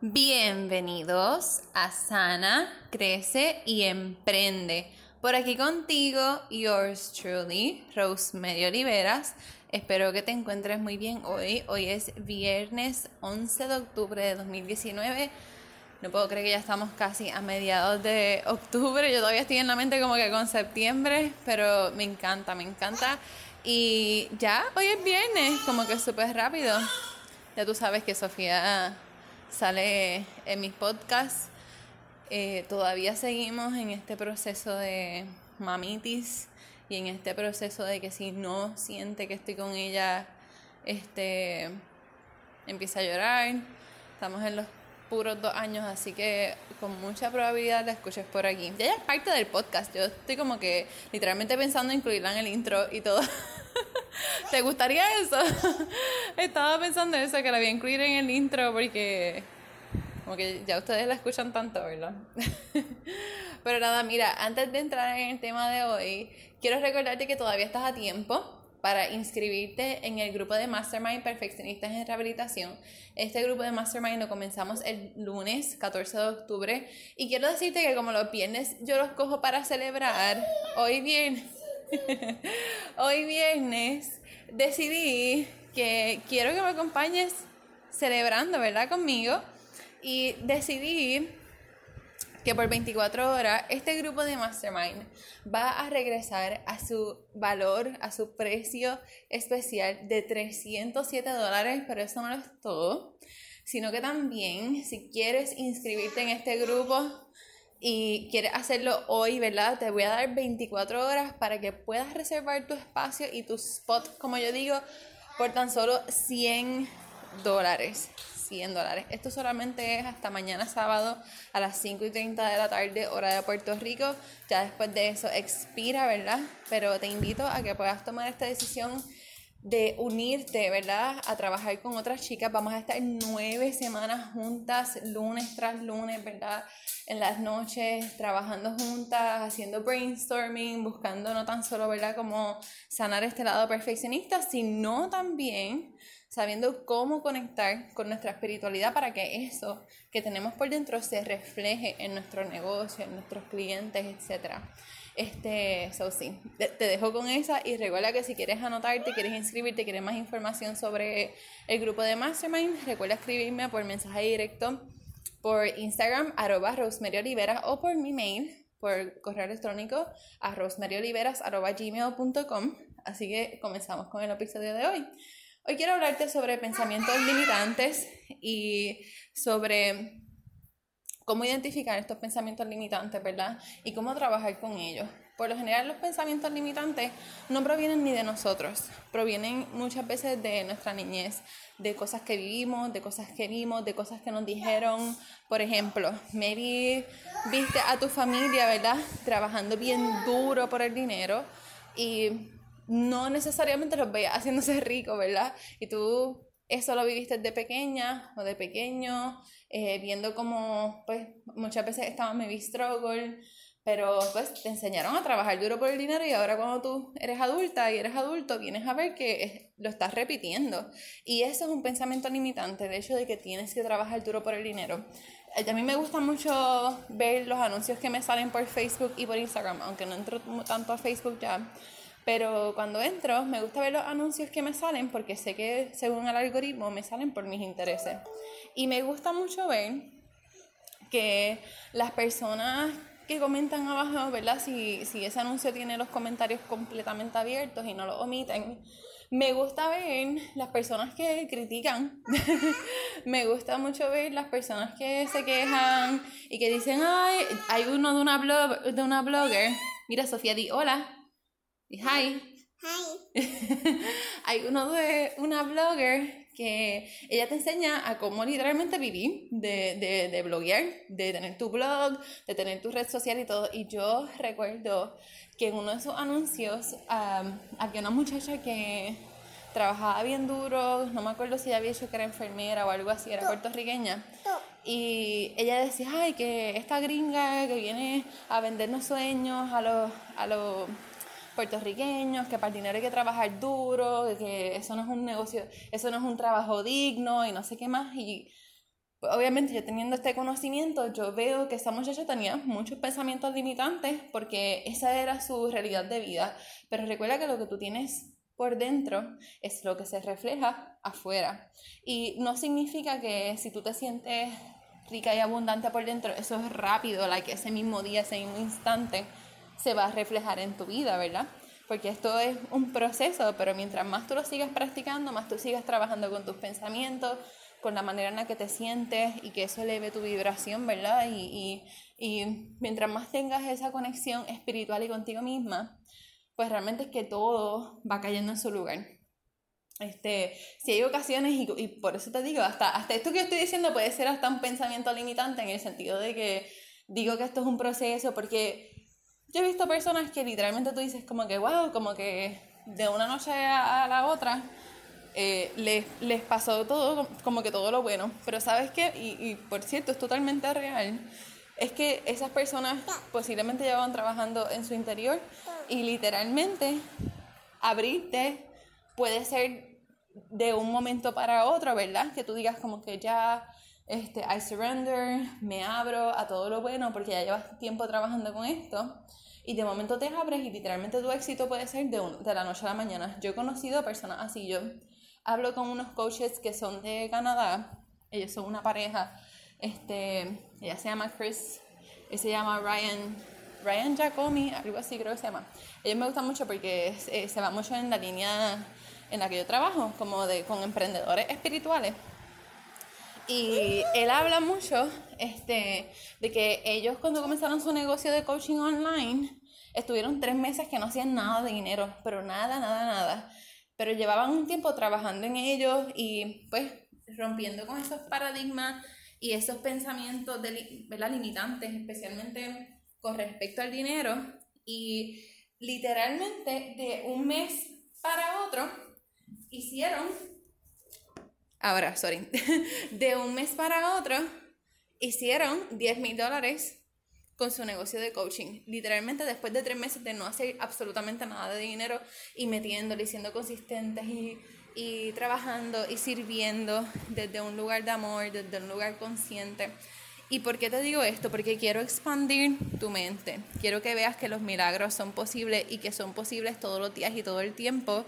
Bienvenidos a Sana, Crece y Emprende. Por aquí contigo, yours truly, Rosemary Oliveras. Espero que te encuentres muy bien hoy. Hoy es viernes 11 de octubre de 2019. No puedo creer que ya estamos casi a mediados de octubre. Yo todavía estoy en la mente como que con septiembre, pero me encanta, me encanta. Y ya, hoy es viernes, como que súper rápido. Ya tú sabes que Sofía sale en mis podcasts. Eh, todavía seguimos en este proceso de mamitis y en este proceso de que si no siente que estoy con ella, este, empieza a llorar. Estamos en los puros dos años, así que con mucha probabilidad la escuches por aquí. Ya es parte del podcast, yo estoy como que literalmente pensando en incluirla en el intro y todo. ¿Te gustaría eso? Estaba pensando eso, que la voy a incluir en el intro porque como que ya ustedes la escuchan tanto, ¿verdad? Pero nada, mira, antes de entrar en el tema de hoy, quiero recordarte que todavía estás a tiempo para inscribirte en el grupo de Mastermind Perfeccionistas en Rehabilitación. Este grupo de Mastermind lo comenzamos el lunes 14 de octubre y quiero decirte que como los viernes yo los cojo para celebrar, hoy viernes, hoy viernes decidí que quiero que me acompañes celebrando, ¿verdad? Conmigo y decidí que por 24 horas este grupo de Mastermind va a regresar a su valor, a su precio especial de 307 dólares, pero eso no es todo, sino que también si quieres inscribirte en este grupo y quieres hacerlo hoy, ¿verdad? Te voy a dar 24 horas para que puedas reservar tu espacio y tu spot, como yo digo, por tan solo 100 dólares. 100 dólares. Esto solamente es hasta mañana sábado a las 5 y 30 de la tarde, hora de Puerto Rico. Ya después de eso expira, ¿verdad? Pero te invito a que puedas tomar esta decisión de unirte, ¿verdad? A trabajar con otras chicas. Vamos a estar nueve semanas juntas, lunes tras lunes, ¿verdad? En las noches, trabajando juntas, haciendo brainstorming, buscando no tan solo, ¿verdad? Como sanar este lado perfeccionista, sino también sabiendo cómo conectar con nuestra espiritualidad para que eso que tenemos por dentro se refleje en nuestro negocio, en nuestros clientes, etc. Este, eso sí, te dejo con esa y recuerda que si quieres anotarte, quieres inscribirte, quieres más información sobre el grupo de Mastermind, recuerda escribirme por mensaje directo por Instagram, arroba Rosemary Olivera, o por mi mail, por correo electrónico, a gmail.com Así que comenzamos con el episodio de hoy. Hoy quiero hablarte sobre pensamientos limitantes y sobre cómo identificar estos pensamientos limitantes, ¿verdad? Y cómo trabajar con ellos. Por lo general los pensamientos limitantes no provienen ni de nosotros, provienen muchas veces de nuestra niñez, de cosas que vivimos, de cosas que vimos, de cosas que nos dijeron. Por ejemplo, maybe viste a tu familia, ¿verdad? Trabajando bien duro por el dinero y no necesariamente los veías haciéndose rico, ¿verdad? Y tú eso lo viviste de pequeña o de pequeño, eh, viendo como, pues, muchas veces estaba maybe struggle, pero pues te enseñaron a trabajar duro por el dinero y ahora cuando tú eres adulta y eres adulto, vienes a ver que lo estás repitiendo. Y eso es un pensamiento limitante, el hecho de que tienes que trabajar duro por el dinero. A mí me gusta mucho ver los anuncios que me salen por Facebook y por Instagram, aunque no entro tanto a Facebook ya pero cuando entro, me gusta ver los anuncios que me salen porque sé que según el algoritmo me salen por mis intereses. Y me gusta mucho ver que las personas que comentan abajo, ¿verdad? Si, si ese anuncio tiene los comentarios completamente abiertos y no los omiten, me gusta ver las personas que critican. me gusta mucho ver las personas que se quejan y que dicen, ay, hay uno de una, blog, de una blogger. Mira, Sofía, di hola. Y hi. Hi. Hay uno de una blogger que ella te enseña a cómo literalmente vivir de, de, de bloguear, de tener tu blog, de tener tu red social y todo. Y yo recuerdo que en uno de esos anuncios había una muchacha que trabajaba bien duro, no me acuerdo si ella había dicho que era enfermera o algo así, era puertorriqueña. Y ella decía, ay, que esta gringa que viene a vendernos sueños a los, a los puertorriqueños, que para el dinero hay que trabajar duro, que eso no es un negocio, eso no es un trabajo digno y no sé qué más. Y pues obviamente yo teniendo este conocimiento, yo veo que esa muchacha tenía muchos pensamientos limitantes porque esa era su realidad de vida. Pero recuerda que lo que tú tienes por dentro es lo que se refleja afuera. Y no significa que si tú te sientes rica y abundante por dentro, eso es rápido, like ese mismo día, ese mismo instante, se va a reflejar en tu vida, ¿verdad? Porque esto es un proceso, pero mientras más tú lo sigas practicando, más tú sigas trabajando con tus pensamientos, con la manera en la que te sientes y que eso eleve tu vibración, ¿verdad? Y, y, mientras más tengas esa conexión espiritual y contigo misma, pues realmente es que todo va cayendo en su lugar. Este, si hay ocasiones, y, y, por eso te digo, hasta, hasta esto que yo estoy diciendo puede ser hasta un pensamiento limitante en el sentido de que digo que esto es un proceso, porque yo he visto personas que literalmente tú dices como que, wow, como que de una noche a, la otra eh, les, les, pasó todo, como que todo lo bueno. Pero sabes qué, y, y por cierto, es totalmente real, es que esas personas posiblemente llevaban trabajando en su interior y literalmente abrirte puede ser de un momento para otro, ¿verdad? Que tú digas como que ya, este, I surrender, me abro a todo lo bueno porque ya llevas tiempo trabajando con esto y de momento te abres y literalmente tu éxito puede ser de, de la noche a la mañana. Yo he conocido personas así, yo hablo con unos coaches que son de Canadá, ellos son una pareja, este, ella se llama Chris, y se llama Ryan, Ryan Giacomi, algo así creo que se llama. Ellos me gustan mucho porque eh, se va mucho en la línea en la que yo trabajo, como de con emprendedores espirituales. Y él habla mucho este, de que ellos cuando comenzaron su negocio de coaching online, estuvieron tres meses que no hacían nada de dinero, pero nada, nada, nada. Pero llevaban un tiempo trabajando en ellos y pues rompiendo con esos paradigmas y esos pensamientos de, ¿verdad? limitantes, especialmente con respecto al dinero. Y literalmente de un mes para otro hicieron, ahora, sorry, de un mes para otro hicieron 10 mil dólares con su negocio de coaching. Literalmente después de tres meses de no hacer absolutamente nada de dinero y metiéndole y siendo consistentes y y trabajando y sirviendo desde un lugar de amor, desde un lugar consciente. ¿Y por qué te digo esto? Porque quiero expandir tu mente. Quiero que veas que los milagros son posibles y que son posibles todos los días y todo el tiempo.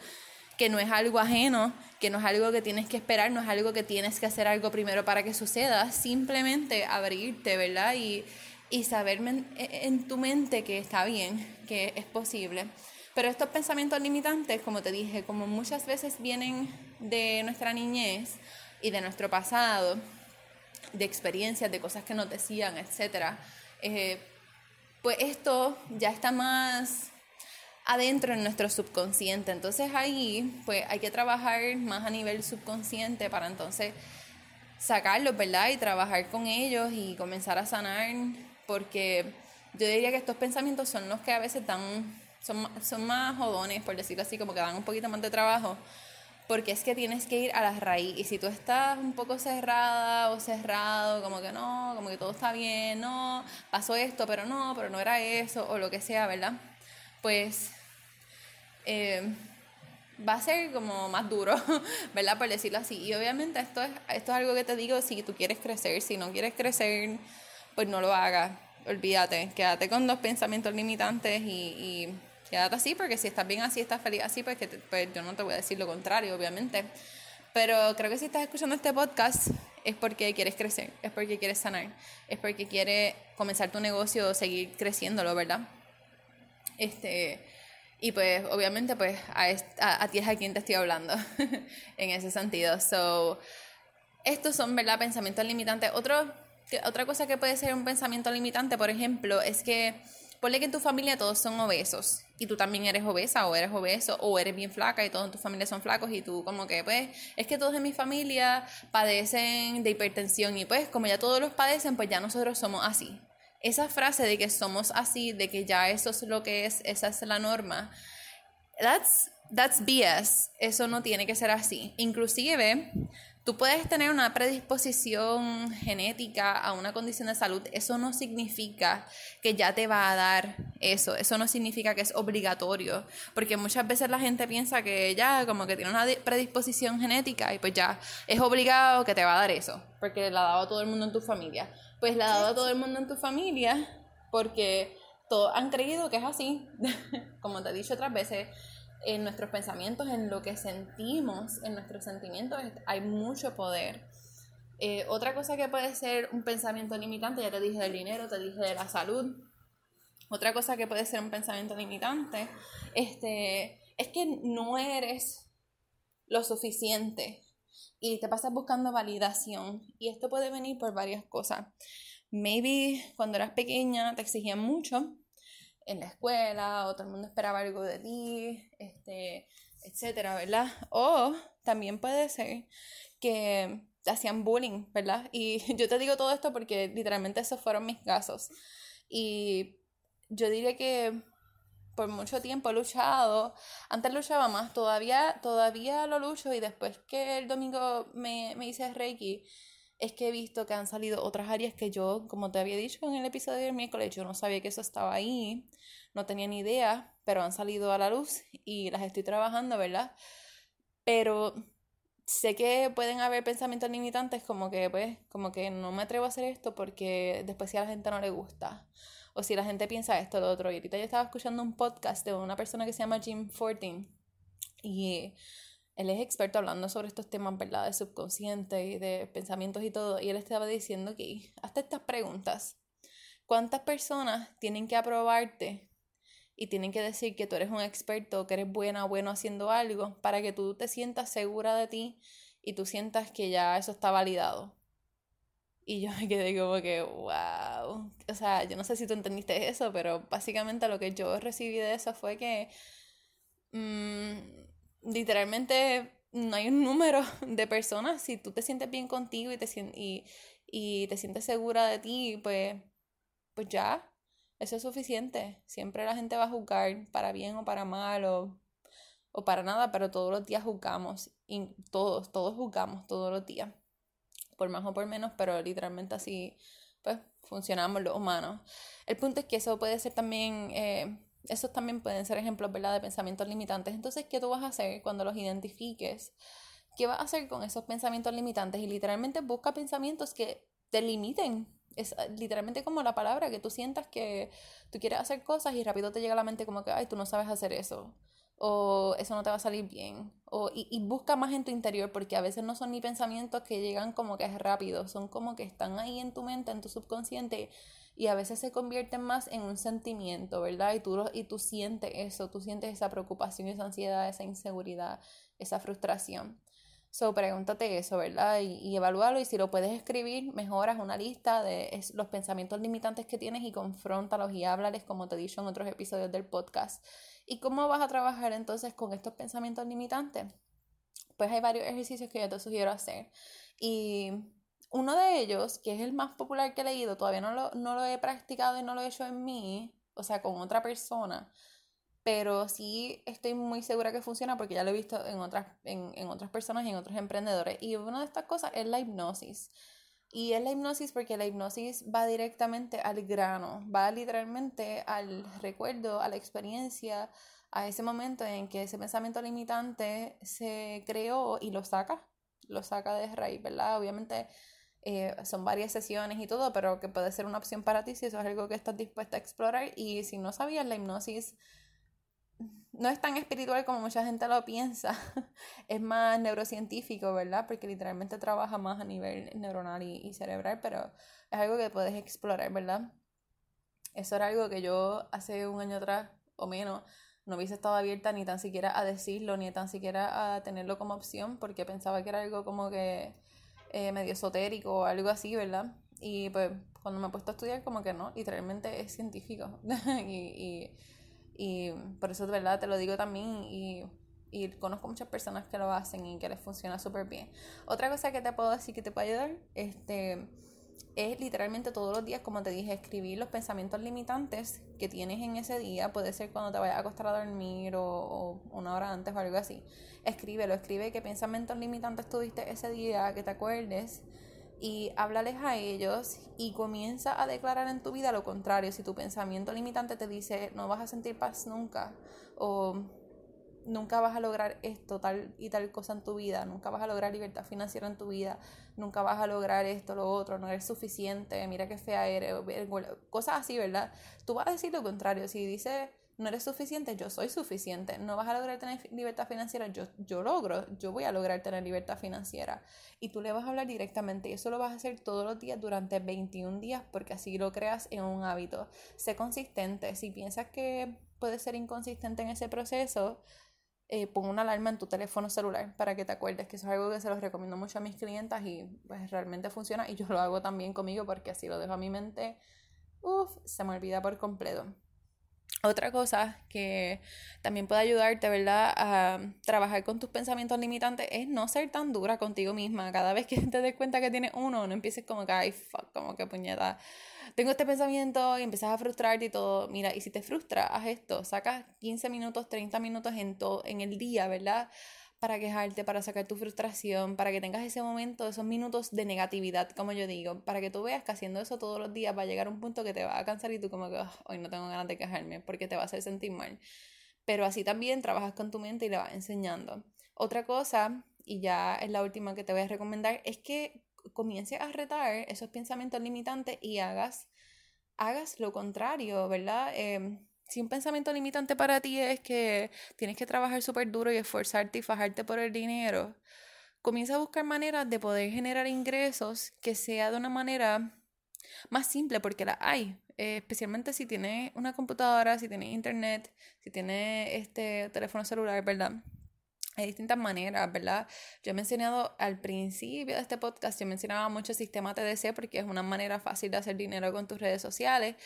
Que no es algo ajeno, que no es algo que tienes que esperar, no es algo que tienes que hacer algo primero para que suceda. Simplemente abrirte, ¿verdad? Y, y saber en tu mente que está bien, que es posible. Pero estos pensamientos limitantes, como te dije, como muchas veces vienen de nuestra niñez y de nuestro pasado, de experiencias, de cosas que nos decían, etc., eh, pues esto ya está más adentro en nuestro subconsciente. Entonces ahí pues hay que trabajar más a nivel subconsciente para entonces sacarlos, ¿verdad? Y trabajar con ellos y comenzar a sanar, porque yo diría que estos pensamientos son los que a veces dan son, son más jodones, por decirlo así, como que dan un poquito más de trabajo, porque es que tienes que ir a la raíz. Y si tú estás un poco cerrada o cerrado, como que no, como que todo está bien, no, pasó esto, pero no, pero no era eso, o lo que sea, ¿verdad? Pues eh, va a ser como más duro, ¿verdad? Por decirlo así. Y obviamente esto es, esto es algo que te digo si tú quieres crecer, si no quieres crecer, pues no lo hagas. Olvídate, quédate con dos pensamientos limitantes y quédate así, porque si estás bien así, estás feliz así, pues, que pues yo no te voy a decir lo contrario, obviamente. Pero creo que si estás escuchando este podcast es porque quieres crecer, es porque quieres sanar, es porque quieres comenzar tu negocio o seguir creciéndolo, ¿verdad? Este, y pues obviamente pues a, a, a ti es a quien te estoy hablando en ese sentido. So, estos son, ¿verdad? Pensamientos limitantes. Otro, otra cosa que puede ser un pensamiento limitante, por ejemplo, es que Ponle que en tu familia todos son obesos y tú también eres obesa o eres obeso o eres bien flaca y todos en tu familia son flacos y tú como que pues es que todos en mi familia padecen de hipertensión y pues como ya todos los padecen pues ya nosotros somos así. Esa frase de que somos así, de que ya eso es lo que es, esa es la norma, that's, that's BS. Eso no tiene que ser así. Inclusive Tú puedes tener una predisposición genética a una condición de salud. Eso no significa que ya te va a dar eso. Eso no significa que es obligatorio. Porque muchas veces la gente piensa que ya como que tiene una predisposición genética y pues ya es obligado que te va a dar eso. Porque la ha dado todo el mundo en tu familia. Pues la ha dado todo el mundo en tu familia porque todos han creído que es así. como te he dicho otras veces en nuestros pensamientos, en lo que sentimos, en nuestros sentimientos, hay mucho poder. Eh, otra cosa que puede ser un pensamiento limitante, ya te dije del dinero, te dije de la salud. Otra cosa que puede ser un pensamiento limitante este, es que no eres lo suficiente y te pasas buscando validación. Y esto puede venir por varias cosas. Maybe cuando eras pequeña te exigían mucho en la escuela o todo el mundo esperaba algo de ti, este, etcétera, ¿verdad? O también puede ser que te hacían bullying, ¿verdad? Y yo te digo todo esto porque literalmente esos fueron mis casos. Y yo diría que por mucho tiempo he luchado. Antes luchaba más, todavía, todavía lo lucho y después que el domingo me, me hice Reiki, es que he visto que han salido otras áreas que yo, como te había dicho en el episodio del miércoles, yo no sabía que eso estaba ahí, no tenía ni idea, pero han salido a la luz y las estoy trabajando, ¿verdad? Pero sé que pueden haber pensamientos limitantes como que, pues, como que no me atrevo a hacer esto porque después si a la gente no le gusta. O si la gente piensa esto lo otro. Y ahorita yo estaba escuchando un podcast de una persona que se llama Jim Fortin. Y él es experto hablando sobre estos temas, ¿verdad? De subconsciente y de pensamientos y todo. Y él estaba diciendo que, hasta estas preguntas. ¿Cuántas personas tienen que aprobarte y tienen que decir que tú eres un experto, que eres buena o bueno haciendo algo, para que tú te sientas segura de ti y tú sientas que ya eso está validado? Y yo me quedé como que, wow. O sea, yo no sé si tú entendiste eso, pero básicamente lo que yo recibí de eso fue que... Mmm, literalmente no hay un número de personas. Si tú te sientes bien contigo y te, y, y te sientes segura de ti, pues, pues ya, eso es suficiente. Siempre la gente va a juzgar para bien o para mal o, o para nada, pero todos los días juzgamos. Y todos, todos juzgamos todos los días. Por más o por menos, pero literalmente así, pues, funcionamos los humanos. El punto es que eso puede ser también... Eh, esos también pueden ser ejemplos, ¿verdad?, de pensamientos limitantes. Entonces, ¿qué tú vas a hacer cuando los identifiques? ¿Qué vas a hacer con esos pensamientos limitantes? Y literalmente busca pensamientos que te limiten. Es ah, literalmente como la palabra, que tú sientas que tú quieres hacer cosas y rápido te llega a la mente como que, ay, tú no sabes hacer eso. O eso no te va a salir bien. O, y, y busca más en tu interior, porque a veces no son ni pensamientos que llegan como que es rápido, son como que están ahí en tu mente, en tu subconsciente y a veces se convierten más en un sentimiento, ¿verdad? Y tú, y tú sientes eso, tú sientes esa preocupación, esa ansiedad, esa inseguridad, esa frustración. So, pregúntate eso, ¿verdad? Y, y evalúalo y si lo puedes escribir, mejoras una lista de los pensamientos limitantes que tienes y confróntalos y háblales, como te he dicho en otros episodios del podcast. ¿Y cómo vas a trabajar entonces con estos pensamientos limitantes? Pues hay varios ejercicios que yo te sugiero hacer. Y uno de ellos, que es el más popular que he leído, todavía no lo, no lo he practicado y no lo he hecho en mí, o sea, con otra persona, pero sí estoy muy segura que funciona porque ya lo he visto en otras, en, en otras personas y en otros emprendedores. Y una de estas cosas es la hipnosis. Y es la hipnosis porque la hipnosis va directamente al grano, va literalmente al recuerdo, a la experiencia, a ese momento en que ese pensamiento limitante se creó y lo saca, lo saca de raíz, ¿verdad? Obviamente eh, son varias sesiones y todo, pero que puede ser una opción para ti si eso es algo que estás dispuesta a explorar. Y si no sabías, la hipnosis no es tan espiritual como mucha gente lo piensa, es más neurocientífico, ¿verdad? Porque literalmente trabaja más a nivel neuronal y, cerebral, pero es algo que puedes explorar, ¿verdad? Eso era algo que yo hace un año atrás o menos no hubiese estado abierta ni tan siquiera a decirlo, ni tan siquiera a tenerlo como opción, porque pensaba que era algo como que eh, medio esotérico o algo así, ¿verdad? Y pues cuando me he puesto a estudiar como que no, literalmente es científico. y, y, por eso, de verdad, te lo digo también y, y conozco muchas personas que lo hacen y que les funciona súper bien. Otra cosa que te puedo decir que te puede ayudar, este, es literalmente todos los días, como te dije, escribir los pensamientos limitantes que tienes en ese día. Puede ser cuando te vayas a acostar a dormir o, una hora antes o algo así. Escríbelo, escribe qué pensamientos limitantes tuviste ese día, que te acuerdes. Y háblales a ellos y comienza a declarar en tu vida lo contrario. Si tu pensamiento limitante te dice no vas a sentir paz nunca o nunca vas a lograr esto, tal y tal cosa en tu vida, nunca vas a lograr libertad financiera en tu vida, nunca vas a lograr esto, lo otro, no eres suficiente, mira qué fea eres, cosas así, ¿verdad? Tú vas a decir lo contrario, si dices no eres suficiente, yo soy suficiente, no vas a lograr tener libertad financiera, yo, yo logro, yo voy a lograr tener libertad financiera. Y tú le vas a hablar directamente y eso lo vas a hacer todos los días durante 21 días porque así lo creas en un hábito. Sé consistente, si piensas que puedes ser inconsistente en ese proceso, eh, pon una alarma en tu teléfono celular para que te acuerdes, que eso es algo que se los recomiendo mucho a mis clientas y pues realmente funciona y yo lo hago también conmigo porque así lo dejo a mi mente, uff, se me olvida por completo. Otra cosa que también puede ayudarte, ¿verdad?, a trabajar con tus pensamientos limitantes es no ser tan dura contigo misma. Cada vez que te des cuenta que tienes uno, no empieces como que, ay, fuck, como que puñeta, tengo este pensamiento y empiezas a frustrarte y todo. Mira, y si te frustra, haz esto, sacas 15 minutos, 30 minutos en, en el día, ¿verdad? Para quejarte, para sacar tu frustración, para que tengas ese momento, esos minutos de negatividad, como yo digo, para que tú veas que haciendo eso todos los días va a llegar un punto que te va a cansar y tú como que hoy no tengo ganas de quejarme porque te va a hacer sentir mal. Pero así también trabajas con tu mente y le vas enseñando. Otra cosa, y ya es la última que te voy a recomendar, es que comiences a retar esos pensamientos limitantes y hagas, hagas lo contrario, ¿verdad? Eh, si un pensamiento limitante para ti es que tienes que trabajar súper duro y esforzarte y fajarte por el dinero, comienza a buscar maneras de poder generar ingresos que sea de una manera más simple, porque la hay. Eh, especialmente si tienes una computadora, si tienes internet, si tienes este teléfono celular, ¿verdad? Hay distintas maneras, ¿verdad? Yo he mencionado al principio de este podcast, yo mencionaba mucho el sistema TDC porque es una manera fácil de hacer dinero con tus redes sociales.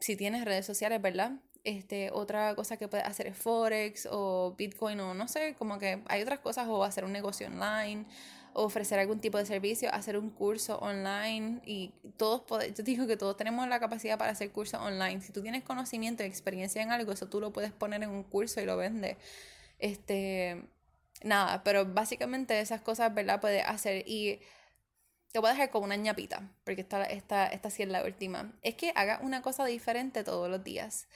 Si tienes redes sociales, ¿verdad? Este, otra cosa que puedes hacer es Forex o Bitcoin o no sé, como que hay otras cosas o hacer un negocio online o ofrecer algún tipo de servicio, hacer un curso online y todos yo digo que todos tenemos la capacidad para hacer cursos online. Si tú tienes conocimiento y experiencia en algo, eso tú lo puedes poner en un curso y lo vendes. Este, nada, pero básicamente esas cosas, ¿verdad? Puedes hacer y te voy a dejar como una ñapita, porque esta, esta, esta sí es la última. Es que haga una cosa diferente todos los días.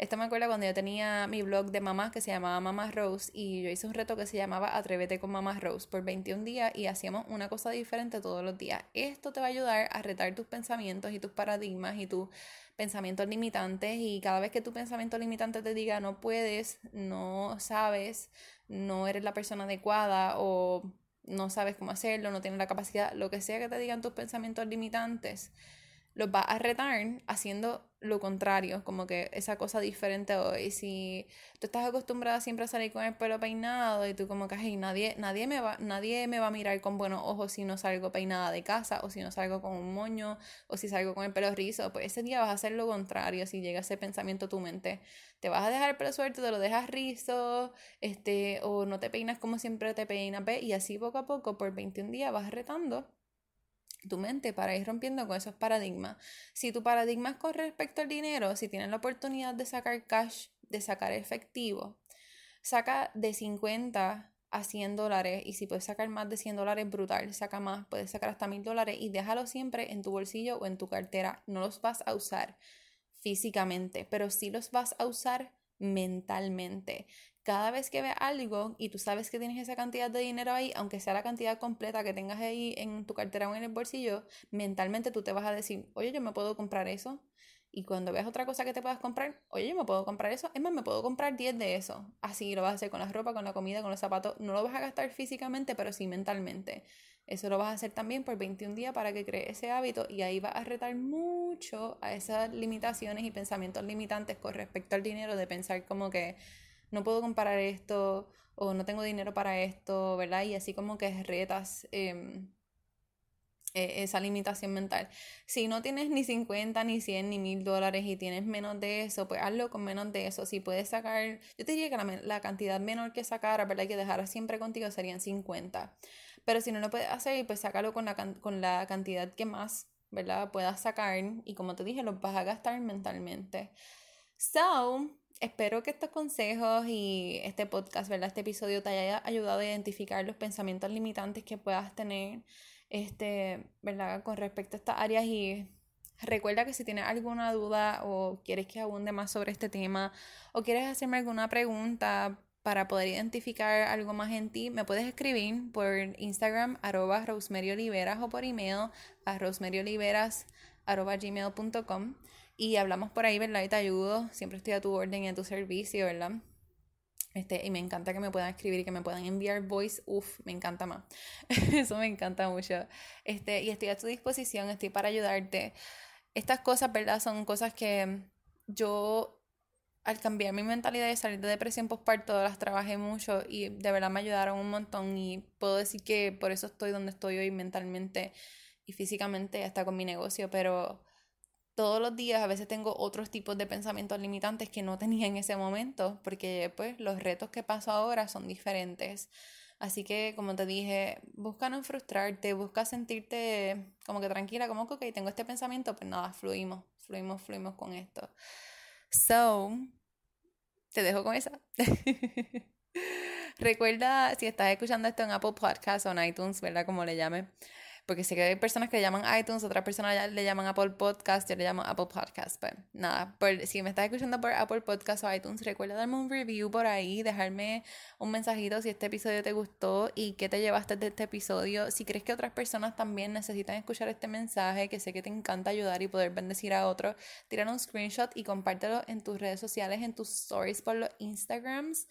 Esto me acuerda cuando yo tenía mi blog de mamá que se llamaba Mamá Rose y yo hice un reto que se llamaba Atrévete con Mamá Rose por 21 días y hacíamos una cosa diferente todos los días. Esto te va a ayudar a retar tus pensamientos y tus paradigmas y tus pensamientos limitantes y cada vez que tu pensamiento limitante te diga no puedes, no sabes, no eres la persona adecuada o no sabes cómo hacerlo, no tienes la capacidad, lo que sea que te digan tus pensamientos limitantes, los vas a retar haciendo lo contrario, como que esa cosa diferente hoy. Si tú estás acostumbrada siempre a salir con el pelo peinado y tú como que, hey, nadie, nadie, me va, nadie me va a mirar con buenos ojos si no salgo peinada de casa o si no salgo con un moño o si salgo con el pelo rizo, pues ese día vas a hacer lo contrario si llega ese pensamiento a tu mente. Te vas a dejar el pelo suelto, te lo dejas rizo, este, o no te peinas como siempre te peinas, ¿ves? Y así poco a poco, por 21 días vas retando tu mente para ir rompiendo con esos paradigmas. Si tu paradigma es con respecto al dinero, si tienes la oportunidad de sacar cash, de sacar efectivo, saca de 50 a 100 dólares y si puedes sacar más de 100 dólares, brutal, saca más, puedes sacar hasta 1000 dólares y déjalo siempre en tu bolsillo o en tu cartera. No los vas a usar físicamente, pero sí los vas a usar mentalmente cada vez que veas algo y tú sabes que tienes esa cantidad de dinero ahí, aunque sea la cantidad completa que tengas ahí en tu cartera o en el bolsillo, mentalmente tú te vas a decir, oye, yo me puedo comprar eso. Y cuando veas otra cosa que te puedas comprar, oye, yo me puedo comprar eso. Es más, me puedo comprar 10 de eso. Así lo vas a hacer con la ropa, con la comida, con los zapatos. No lo vas a gastar físicamente, pero sí mentalmente. Eso lo vas a hacer también por 21 días para que crees ese hábito y ahí vas a retar mucho a esas limitaciones y pensamientos limitantes con respecto al dinero de pensar como que no puedo comparar esto o no tengo dinero para esto, ¿verdad? Y así como que retas em, e, esa limitación mental. Si no tienes ni 50, ni 100, ni 1000 dólares y tienes menos de eso, pues hazlo con menos de eso. Si puedes sacar, yo te diría que la, la cantidad menor que sacar, ¿verdad? Que dejara siempre contigo serían 50. Pero si no lo puedes hacer, pues sácalo con la, con la cantidad que más ¿verdad? Puedas sacar y como te dije, los vas a gastar mentalmente. So, espero que estos consejos y este podcast, ¿verdad? Este episodio te haya ayudado a identificar los pensamientos limitantes que puedas tener, este, ¿verdad? Con respecto a estas áreas y recuerda que si tienes alguna duda o quieres que abunde más sobre este tema o quieres hacerme alguna pregunta para poder identificar algo más en ti, me puedes escribir por Instagram arroba o por email a rosemaryoliveras arroba gmail.com y hablamos por ahí, ¿verdad? Y te ayudo. Siempre estoy a tu orden y a tu servicio, ¿verdad? Este, y me encanta que me puedan escribir y que me puedan enviar voice. Uf, me encanta más. Eso me encanta mucho. Este, y estoy a tu disposición, estoy para ayudarte. Estas cosas, ¿verdad? Son cosas que yo, al cambiar mi mentalidad y salir de depresión postparto, las trabajé mucho y de verdad me ayudaron un montón. Y puedo decir que por eso estoy donde estoy hoy mentalmente y físicamente, hasta con mi negocio. Pero todos los días a veces tengo otros tipos de pensamientos limitantes que no tenía en ese momento, porque pues los retos que paso ahora son diferentes. Así que, como te dije, busca no frustrarte, busca sentirte como que tranquila, como que, ok, tengo este pensamiento, pues nada, fluimos, fluimos, fluimos con esto. So, te dejo con esa. Recuerda, si estás escuchando esto en Apple Podcasts o en iTunes, ¿verdad? Como le llame, porque sé que hay personas que le llaman iTunes, otras personas le llaman Apple Podcast, yo le llamo Apple Podcast. Pues nada, si me estás escuchando por Apple Podcast o iTunes, recuerda darme un review por ahí, dejarme un mensajito si este episodio te gustó y qué te llevaste de este episodio. Si crees que otras personas también necesitan escuchar este mensaje, que sé que te encanta ayudar y poder bendecir a otros, tira un screenshot y compártelo en tus redes sociales, en tus stories por los Instagrams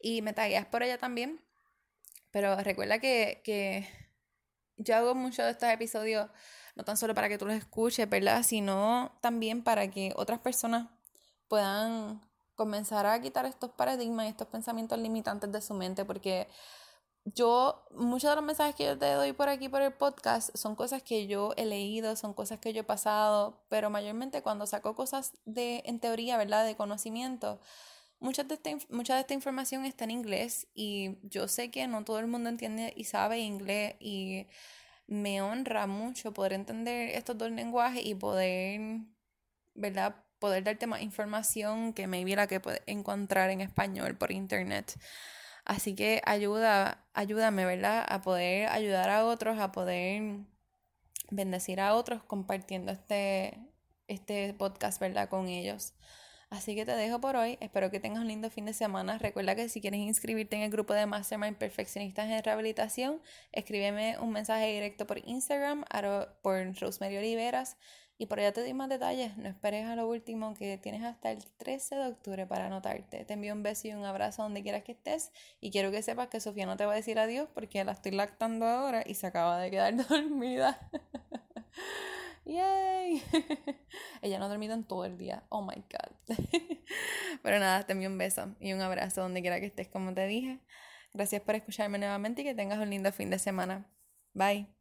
y me tagueas por allá también. Pero recuerda que, que yo hago muchos de estos episodios no tan solo para que tú los escuches, ¿verdad? Sino también para que otras personas puedan comenzar a quitar estos paradigmas y estos pensamientos limitantes de su mente, porque yo, muchos de los mensajes que yo te doy por aquí, por el podcast, son cosas que yo he leído, son cosas que yo he pasado, pero mayormente cuando saco cosas de, en teoría, ¿verdad? De conocimiento, mucha de, esta, mucha de esta información está en inglés y yo sé que no todo el mundo entiende y sabe inglés y me honra mucho poder entender estos dos lenguajes y poder, ¿verdad? Poder darte más información que maybe la que puedes encontrar en español por internet. Así que ayuda, ayúdame, ¿verdad? A poder ayudar a otros, a poder bendecir a otros compartiendo este, este podcast, ¿verdad? Con ellos. Así que te dejo por hoy. Espero que tengas un lindo fin de semana. Recuerda que si quieres inscribirte en el grupo de Mastermind Perfeccionistas en Rehabilitación, escríbeme un mensaje directo por Instagram, por Rosemary Oliveras. Y por allá te doy más detalles. No esperes a lo último que tienes hasta el 13 de octubre para anotarte. Te envío un beso y un abrazo donde quieras que estés. Y quiero que sepas que Sofía no te va a decir adiós porque la estoy lactando ahora y se acaba de quedar dormida. ¡Yay! Ella no ha dormido en todo el día. Oh my god. Pero nada, te envío un beso y un abrazo donde quiera que estés, como te dije. Gracias por escucharme nuevamente y que tengas un lindo fin de semana. Bye.